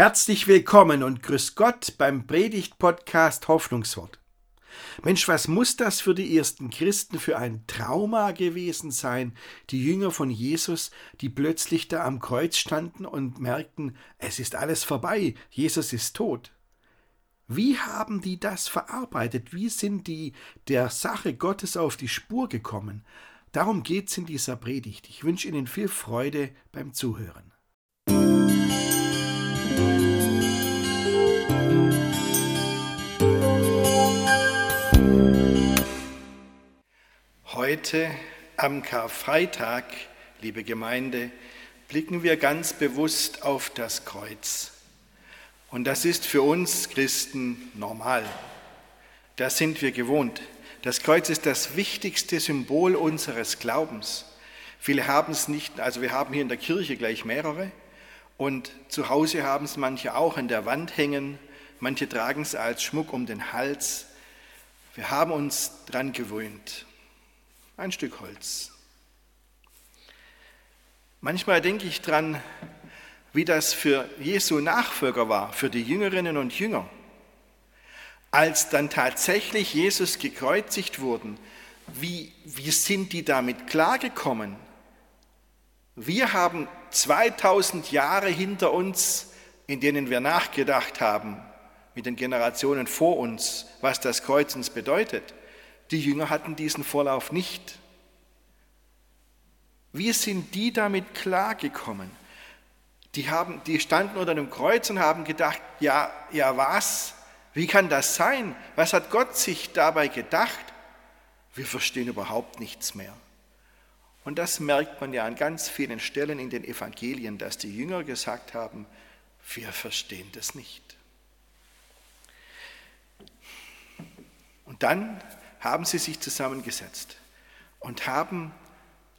Herzlich willkommen und grüß Gott beim Predigt-Podcast Hoffnungswort. Mensch, was muss das für die ersten Christen für ein Trauma gewesen sein, die Jünger von Jesus, die plötzlich da am Kreuz standen und merkten, es ist alles vorbei, Jesus ist tot. Wie haben die das verarbeitet? Wie sind die der Sache Gottes auf die Spur gekommen? Darum geht's in dieser Predigt. Ich wünsche Ihnen viel Freude beim Zuhören. Heute am Karfreitag, liebe Gemeinde, blicken wir ganz bewusst auf das Kreuz. Und das ist für uns Christen normal. Das sind wir gewohnt. Das Kreuz ist das wichtigste Symbol unseres Glaubens. Viele haben es nicht, also wir haben hier in der Kirche gleich mehrere und zu Hause haben es manche auch an der Wand hängen, manche tragen es als Schmuck um den Hals. Wir haben uns dran gewöhnt ein Stück Holz. Manchmal denke ich dran, wie das für Jesu Nachfolger war, für die Jüngerinnen und Jünger. Als dann tatsächlich Jesus gekreuzigt wurden, wie, wie sind die damit klargekommen? Wir haben 2000 Jahre hinter uns, in denen wir nachgedacht haben, mit den Generationen vor uns, was das Kreuz uns bedeutet. Die Jünger hatten diesen Vorlauf nicht. Wie sind die damit klargekommen? Die, haben, die standen unter einem Kreuz und haben gedacht, ja, ja was? Wie kann das sein? Was hat Gott sich dabei gedacht? Wir verstehen überhaupt nichts mehr. Und das merkt man ja an ganz vielen Stellen in den Evangelien, dass die Jünger gesagt haben, wir verstehen das nicht. Und dann haben sie sich zusammengesetzt und haben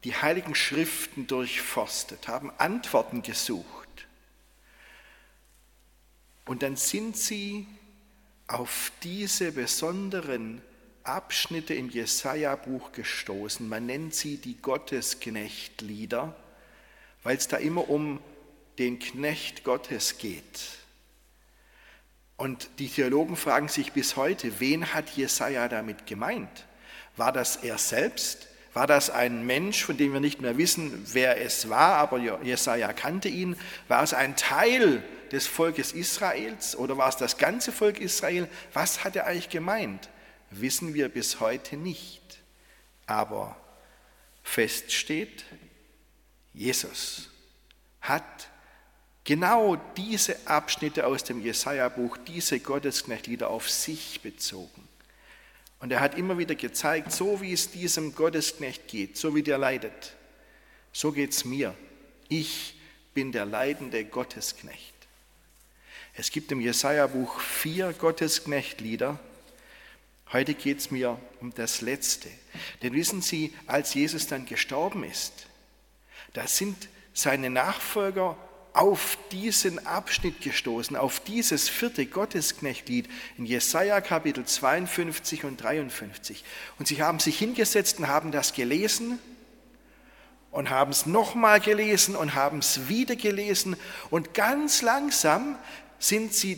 die heiligen Schriften durchforstet, haben Antworten gesucht. Und dann sind sie auf diese besonderen Abschnitte im Jesaja-Buch gestoßen. Man nennt sie die Gottesknechtlieder, weil es da immer um den Knecht Gottes geht. Und die Theologen fragen sich bis heute, wen hat Jesaja damit gemeint? War das er selbst? War das ein Mensch, von dem wir nicht mehr wissen, wer es war, aber Jesaja kannte ihn? War es ein Teil des Volkes Israels oder war es das ganze Volk Israel? Was hat er eigentlich gemeint? Wissen wir bis heute nicht. Aber fest steht, Jesus hat genau diese Abschnitte aus dem Jesaja-Buch, diese Gottesknechtlieder auf sich bezogen. Und er hat immer wieder gezeigt, so wie es diesem Gottesknecht geht, so wie der leidet, so geht es mir. Ich bin der leidende Gottesknecht. Es gibt im Jesaja-Buch vier Gottesknechtlieder. Heute geht es mir um das letzte. Denn wissen Sie, als Jesus dann gestorben ist, da sind seine Nachfolger auf diesen Abschnitt gestoßen, auf dieses vierte Gottesknechtlied in Jesaja Kapitel 52 und 53. Und sie haben sich hingesetzt und haben das gelesen und haben es nochmal gelesen und haben es wieder gelesen. Und ganz langsam sind sie,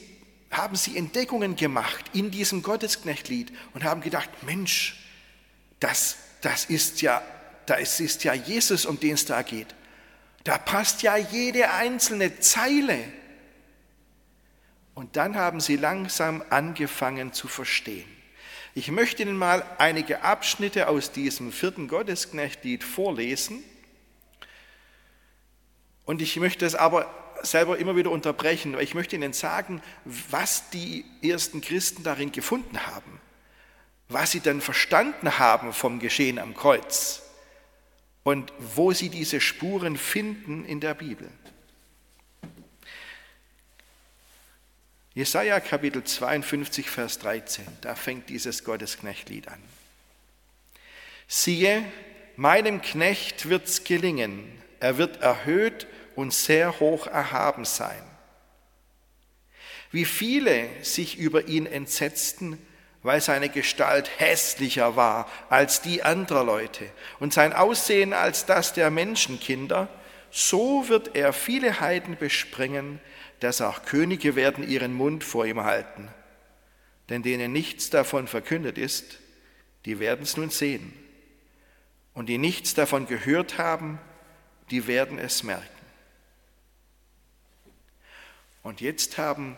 haben sie Entdeckungen gemacht in diesem Gottesknechtlied und haben gedacht, Mensch, das, das ist ja, das ist ja Jesus, um den es da geht. Da passt ja jede einzelne Zeile. Und dann haben sie langsam angefangen zu verstehen. Ich möchte Ihnen mal einige Abschnitte aus diesem vierten Gottesknechtlied vorlesen. Und ich möchte es aber selber immer wieder unterbrechen, weil ich möchte Ihnen sagen, was die ersten Christen darin gefunden haben, was sie dann verstanden haben vom Geschehen am Kreuz und wo sie diese Spuren finden in der Bibel. Jesaja Kapitel 52, Vers 13, da fängt dieses Gottesknechtlied an. Siehe, meinem Knecht wird's gelingen, er wird erhöht und sehr hoch erhaben sein. Wie viele sich über ihn entsetzten, weil seine Gestalt hässlicher war als die anderer Leute und sein Aussehen als das der Menschenkinder, so wird er viele Heiden besprengen, dass auch Könige werden ihren Mund vor ihm halten. Denn denen nichts davon verkündet ist, die werden es nun sehen. Und die nichts davon gehört haben, die werden es merken. Und jetzt haben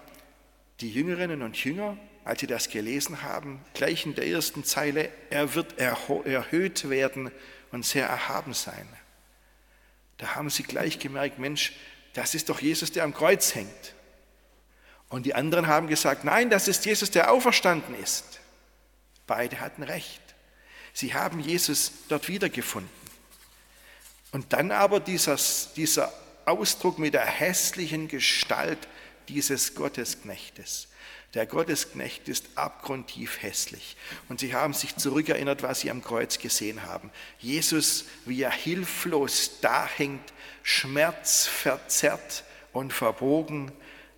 die Jüngerinnen und Jünger, als sie das gelesen haben, gleich in der ersten Zeile, er wird erhöht werden und sehr erhaben sein. Da haben sie gleich gemerkt, Mensch, das ist doch Jesus, der am Kreuz hängt. Und die anderen haben gesagt, nein, das ist Jesus, der auferstanden ist. Beide hatten recht. Sie haben Jesus dort wiedergefunden. Und dann aber dieses, dieser Ausdruck mit der hässlichen Gestalt dieses Gottesknechtes. Der Gottesknecht ist abgrundtief hässlich. Und sie haben sich zurückerinnert, was sie am Kreuz gesehen haben. Jesus, wie er hilflos dahängt, schmerzverzerrt und verbogen.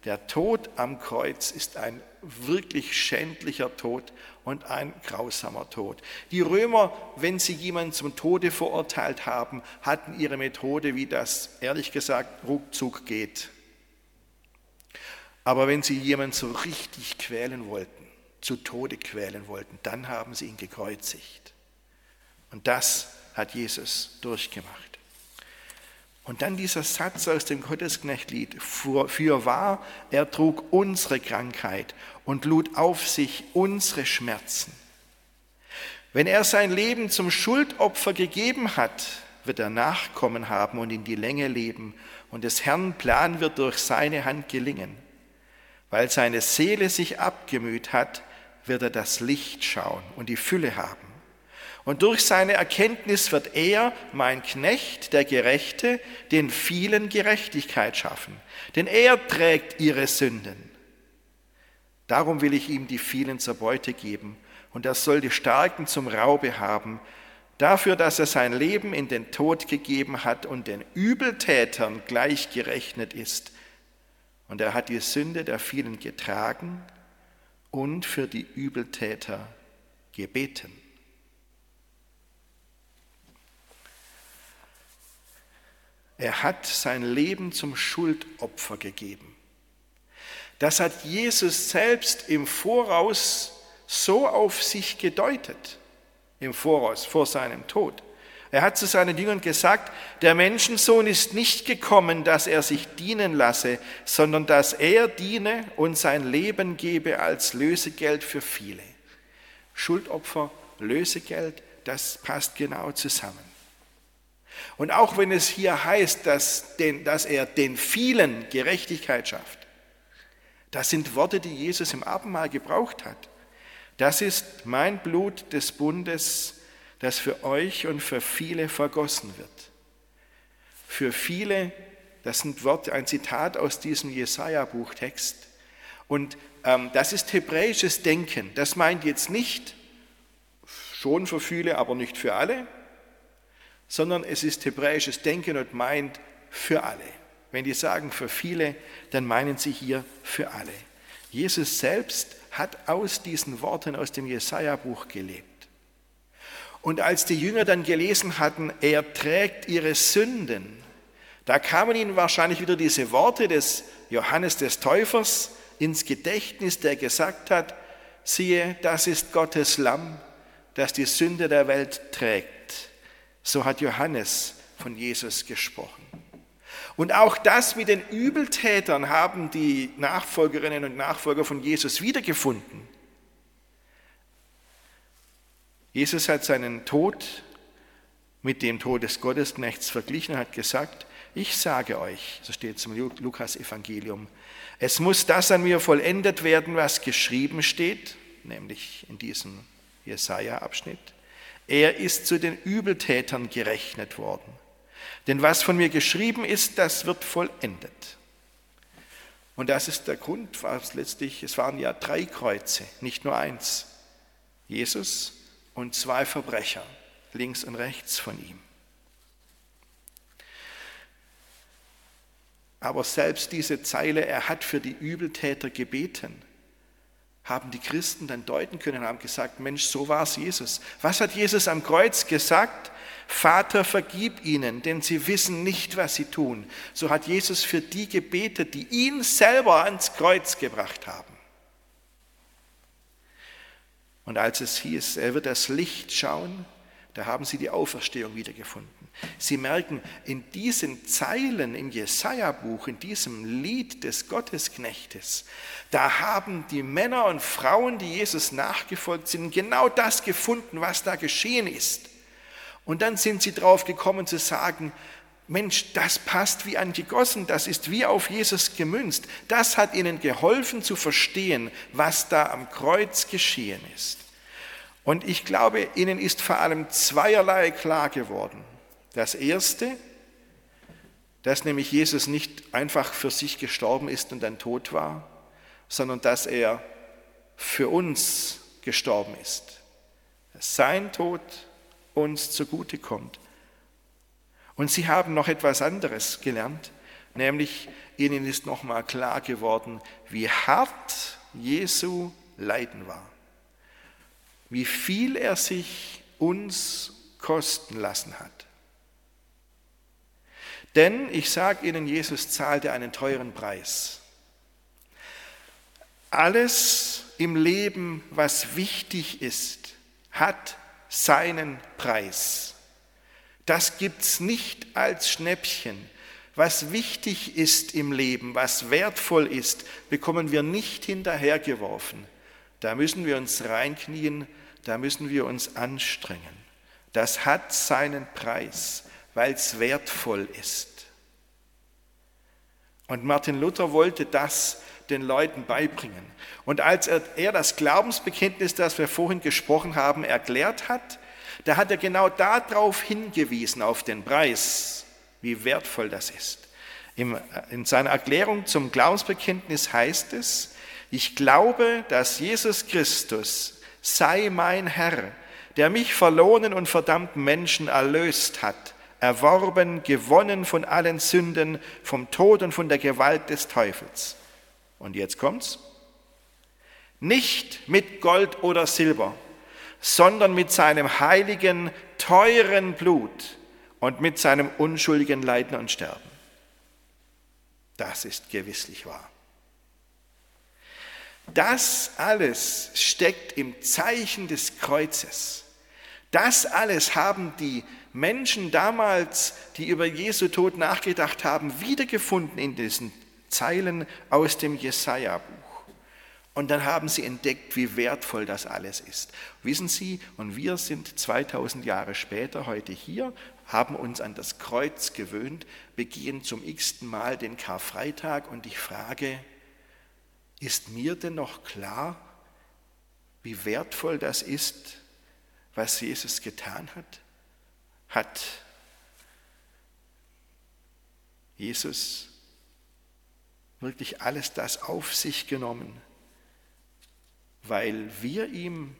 Der Tod am Kreuz ist ein wirklich schändlicher Tod und ein grausamer Tod. Die Römer, wenn sie jemanden zum Tode verurteilt haben, hatten ihre Methode, wie das ehrlich gesagt ruckzuck geht. Aber wenn sie jemanden so richtig quälen wollten, zu Tode quälen wollten, dann haben sie ihn gekreuzigt. Und das hat Jesus durchgemacht. Und dann dieser Satz aus dem Gottesknechtlied, für wahr, er trug unsere Krankheit und lud auf sich unsere Schmerzen. Wenn er sein Leben zum Schuldopfer gegeben hat, wird er Nachkommen haben und in die Länge leben und des Herrn Plan wird durch seine Hand gelingen. Weil seine Seele sich abgemüht hat, wird er das Licht schauen und die Fülle haben. Und durch seine Erkenntnis wird er, mein Knecht, der Gerechte, den vielen Gerechtigkeit schaffen. Denn er trägt ihre Sünden. Darum will ich ihm die vielen zur Beute geben. Und er soll die Starken zum Raube haben. Dafür, dass er sein Leben in den Tod gegeben hat und den Übeltätern gleichgerechnet ist und er hat die Sünde der vielen getragen und für die Übeltäter gebeten. Er hat sein Leben zum Schuldopfer gegeben. Das hat Jesus selbst im Voraus so auf sich gedeutet, im Voraus, vor seinem Tod. Er hat zu seinen Jüngern gesagt, der Menschensohn ist nicht gekommen, dass er sich dienen lasse, sondern dass er diene und sein Leben gebe als Lösegeld für viele. Schuldopfer, Lösegeld, das passt genau zusammen. Und auch wenn es hier heißt, dass, den, dass er den vielen Gerechtigkeit schafft, das sind Worte, die Jesus im Abendmahl gebraucht hat. Das ist mein Blut des Bundes, das für euch und für viele vergossen wird. Für viele, das sind Worte, ein Zitat aus diesem Jesaja-Buchtext. Und ähm, das ist hebräisches Denken. Das meint jetzt nicht, schon für viele, aber nicht für alle, sondern es ist hebräisches Denken und meint für alle. Wenn die sagen für viele, dann meinen sie hier für alle. Jesus selbst hat aus diesen Worten aus dem Jesaja-Buch gelebt. Und als die Jünger dann gelesen hatten, er trägt ihre Sünden, da kamen ihnen wahrscheinlich wieder diese Worte des Johannes des Täufers ins Gedächtnis, der gesagt hat, siehe, das ist Gottes Lamm, das die Sünde der Welt trägt. So hat Johannes von Jesus gesprochen. Und auch das mit den Übeltätern haben die Nachfolgerinnen und Nachfolger von Jesus wiedergefunden. Jesus hat seinen Tod mit dem Tod des Gottesknechts verglichen und hat gesagt, ich sage euch, so steht es im Lukas-Evangelium, es muss das an mir vollendet werden, was geschrieben steht, nämlich in diesem Jesaja-Abschnitt. Er ist zu den Übeltätern gerechnet worden. Denn was von mir geschrieben ist, das wird vollendet. Und das ist der Grund, was letztlich, es waren ja drei Kreuze, nicht nur eins. Jesus, und zwei Verbrecher links und rechts von ihm. Aber selbst diese Zeile, er hat für die Übeltäter gebeten, haben die Christen dann deuten können und haben gesagt, Mensch, so war es Jesus. Was hat Jesus am Kreuz gesagt? Vater, vergib ihnen, denn sie wissen nicht, was sie tun. So hat Jesus für die gebetet, die ihn selber ans Kreuz gebracht haben. Und als es hieß, er wird das Licht schauen, da haben sie die Auferstehung wiedergefunden. Sie merken, in diesen Zeilen im Jesaja-Buch, in diesem Lied des Gottesknechtes, da haben die Männer und Frauen, die Jesus nachgefolgt sind, genau das gefunden, was da geschehen ist. Und dann sind sie drauf gekommen zu sagen, Mensch, das passt wie angegossen, das ist wie auf Jesus gemünzt. Das hat ihnen geholfen zu verstehen, was da am Kreuz geschehen ist. Und ich glaube, ihnen ist vor allem zweierlei klar geworden. Das erste, dass nämlich Jesus nicht einfach für sich gestorben ist und dann tot war, sondern dass er für uns gestorben ist. Sein Tod uns zugute kommt. Und sie haben noch etwas anderes gelernt, nämlich ihnen ist nochmal klar geworden, wie hart Jesu Leiden war, wie viel er sich uns kosten lassen hat. Denn ich sage Ihnen, Jesus zahlte einen teuren Preis. Alles im Leben, was wichtig ist, hat seinen Preis. Das gibt es nicht als Schnäppchen. Was wichtig ist im Leben, was wertvoll ist, bekommen wir nicht hinterhergeworfen. Da müssen wir uns reinknien, da müssen wir uns anstrengen. Das hat seinen Preis, weil es wertvoll ist. Und Martin Luther wollte das den Leuten beibringen. Und als er, er das Glaubensbekenntnis, das wir vorhin gesprochen haben, erklärt hat, da hat er genau darauf hingewiesen, auf den Preis, wie wertvoll das ist. In seiner Erklärung zum Glaubensbekenntnis heißt es, ich glaube, dass Jesus Christus sei mein Herr, der mich verlohnen und verdammten Menschen erlöst hat, erworben, gewonnen von allen Sünden, vom Tod und von der Gewalt des Teufels. Und jetzt kommt's. Nicht mit Gold oder Silber, sondern mit seinem heiligen, teuren Blut und mit seinem unschuldigen Leiden und Sterben. Das ist gewisslich wahr. Das alles steckt im Zeichen des Kreuzes. Das alles haben die Menschen damals, die über Jesu Tod nachgedacht haben, wiedergefunden in diesen Zeilen aus dem Jesaja-Buch. Und dann haben sie entdeckt, wie wertvoll das alles ist. Wissen Sie, und wir sind 2000 Jahre später heute hier, haben uns an das Kreuz gewöhnt, begehen zum x-ten Mal den Karfreitag und ich frage, ist mir denn noch klar, wie wertvoll das ist, was Jesus getan hat? Hat Jesus wirklich alles das auf sich genommen, weil wir ihm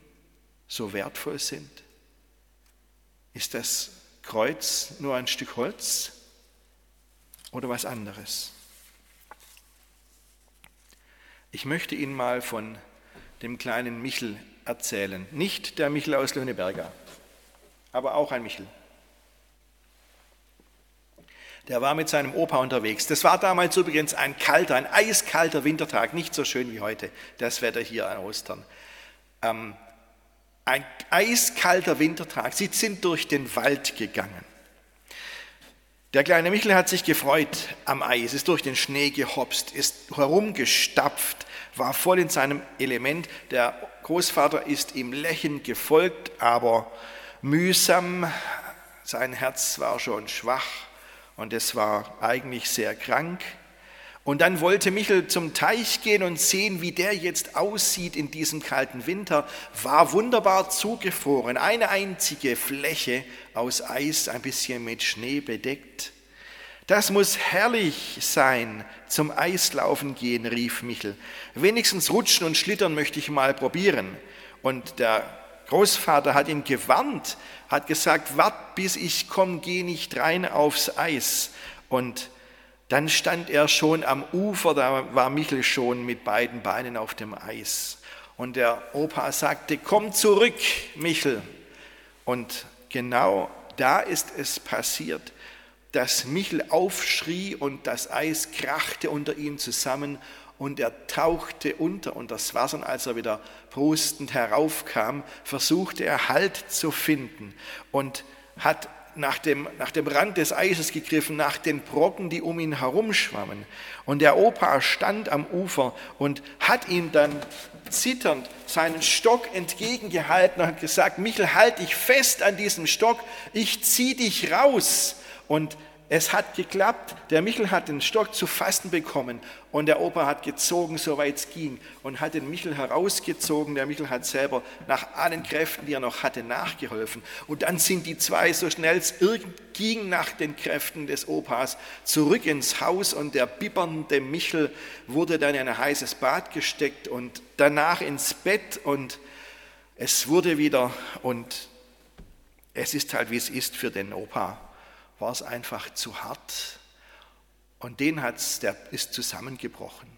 so wertvoll sind? Ist das Kreuz nur ein Stück Holz oder was anderes? Ich möchte Ihnen mal von dem kleinen Michel erzählen. Nicht der Michel aus Löhneberger, aber auch ein Michel. Der war mit seinem Opa unterwegs. Das war damals übrigens ein kalter, ein eiskalter Wintertag, nicht so schön wie heute, das Wetter hier an Ostern. Ähm, ein eiskalter Wintertag. Sie sind durch den Wald gegangen. Der kleine Michel hat sich gefreut am Eis, ist durch den Schnee gehopst, ist herumgestapft, war voll in seinem Element. Der Großvater ist ihm lächelnd gefolgt, aber mühsam. Sein Herz war schon schwach und es war eigentlich sehr krank. Und dann wollte Michel zum Teich gehen und sehen, wie der jetzt aussieht in diesem kalten Winter. War wunderbar zugefroren, eine einzige Fläche aus Eis, ein bisschen mit Schnee bedeckt. Das muss herrlich sein, zum Eislaufen gehen, rief Michel. Wenigstens rutschen und schlittern möchte ich mal probieren. Und der Großvater hat ihn gewarnt, hat gesagt, wart bis ich komme, geh nicht rein aufs Eis. Und dann stand er schon am Ufer, da war Michel schon mit beiden Beinen auf dem Eis. Und der Opa sagte, komm zurück, Michel. Und genau da ist es passiert, dass Michel aufschrie und das Eis krachte unter ihm zusammen und er tauchte unter und das Wasser, und als er wieder prustend heraufkam, versuchte er Halt zu finden und hat nach dem, nach dem Rand des Eises gegriffen, nach den Brocken, die um ihn herumschwammen. Und der Opa stand am Ufer und hat ihm dann zitternd seinen Stock entgegengehalten und hat gesagt, Michel, halt dich fest an diesem Stock, ich zieh dich raus. Und es hat geklappt. Der Michel hat den Stock zu fassen bekommen und der Opa hat gezogen, soweit es ging und hat den Michel herausgezogen. Der Michel hat selber nach allen Kräften, die er noch hatte, nachgeholfen. Und dann sind die zwei, so schnell es irgend ging nach den Kräften des Opas, zurück ins Haus und der bibbernde Michel wurde dann in ein heißes Bad gesteckt und danach ins Bett und es wurde wieder und es ist halt, wie es ist für den Opa war es einfach zu hart. Und den hat's, der ist zusammengebrochen.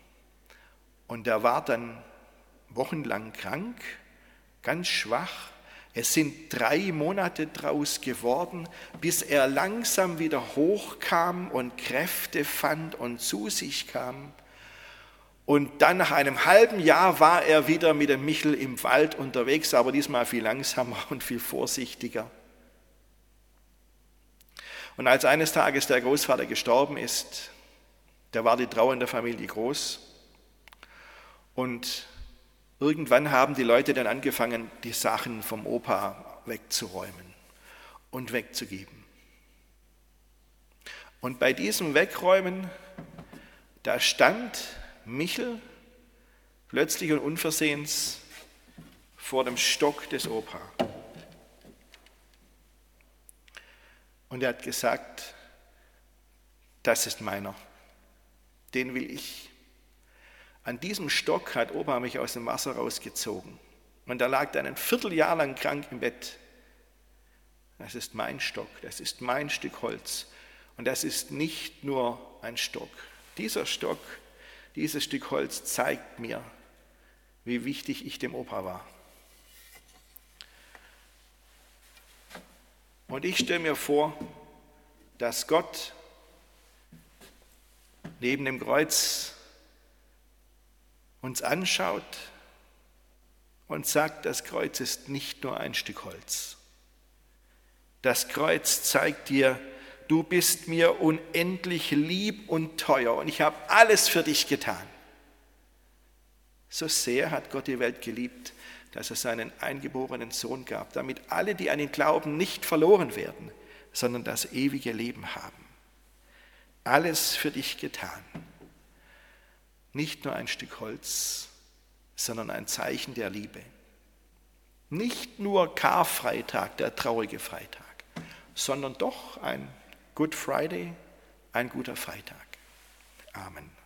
Und der war dann wochenlang krank, ganz schwach. Es sind drei Monate draus geworden, bis er langsam wieder hochkam und Kräfte fand und zu sich kam. Und dann nach einem halben Jahr war er wieder mit dem Michel im Wald unterwegs, aber diesmal viel langsamer und viel vorsichtiger. Und als eines Tages der Großvater gestorben ist, da war die Trauer in der Familie groß. Und irgendwann haben die Leute dann angefangen, die Sachen vom Opa wegzuräumen und wegzugeben. Und bei diesem Wegräumen, da stand Michel plötzlich und unversehens vor dem Stock des Opa. Und er hat gesagt, das ist meiner, den will ich. An diesem Stock hat Opa mich aus dem Wasser rausgezogen. Und er lag dann ein Vierteljahr lang krank im Bett. Das ist mein Stock, das ist mein Stück Holz. Und das ist nicht nur ein Stock. Dieser Stock, dieses Stück Holz zeigt mir, wie wichtig ich dem Opa war. Und ich stelle mir vor, dass Gott neben dem Kreuz uns anschaut und sagt, das Kreuz ist nicht nur ein Stück Holz. Das Kreuz zeigt dir, du bist mir unendlich lieb und teuer und ich habe alles für dich getan. So sehr hat Gott die Welt geliebt, dass er seinen eingeborenen Sohn gab, damit alle, die an ihn glauben, nicht verloren werden, sondern das ewige Leben haben. Alles für dich getan. Nicht nur ein Stück Holz, sondern ein Zeichen der Liebe. Nicht nur Karfreitag, der traurige Freitag, sondern doch ein Good Friday, ein guter Freitag. Amen.